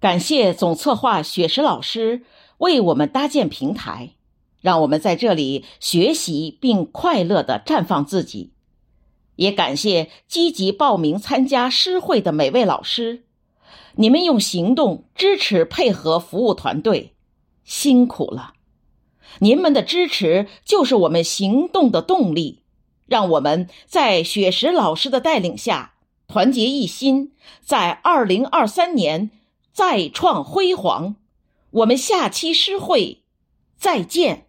感谢总策划雪石老师为我们搭建平台，让我们在这里学习并快乐地绽放自己。也感谢积极报名参加诗会的每位老师，你们用行动支持配合服务团队，辛苦了！您们的支持就是我们行动的动力，让我们在雪石老师的带领下团结一心，在二零二三年。再创辉煌，我们下期诗会再见。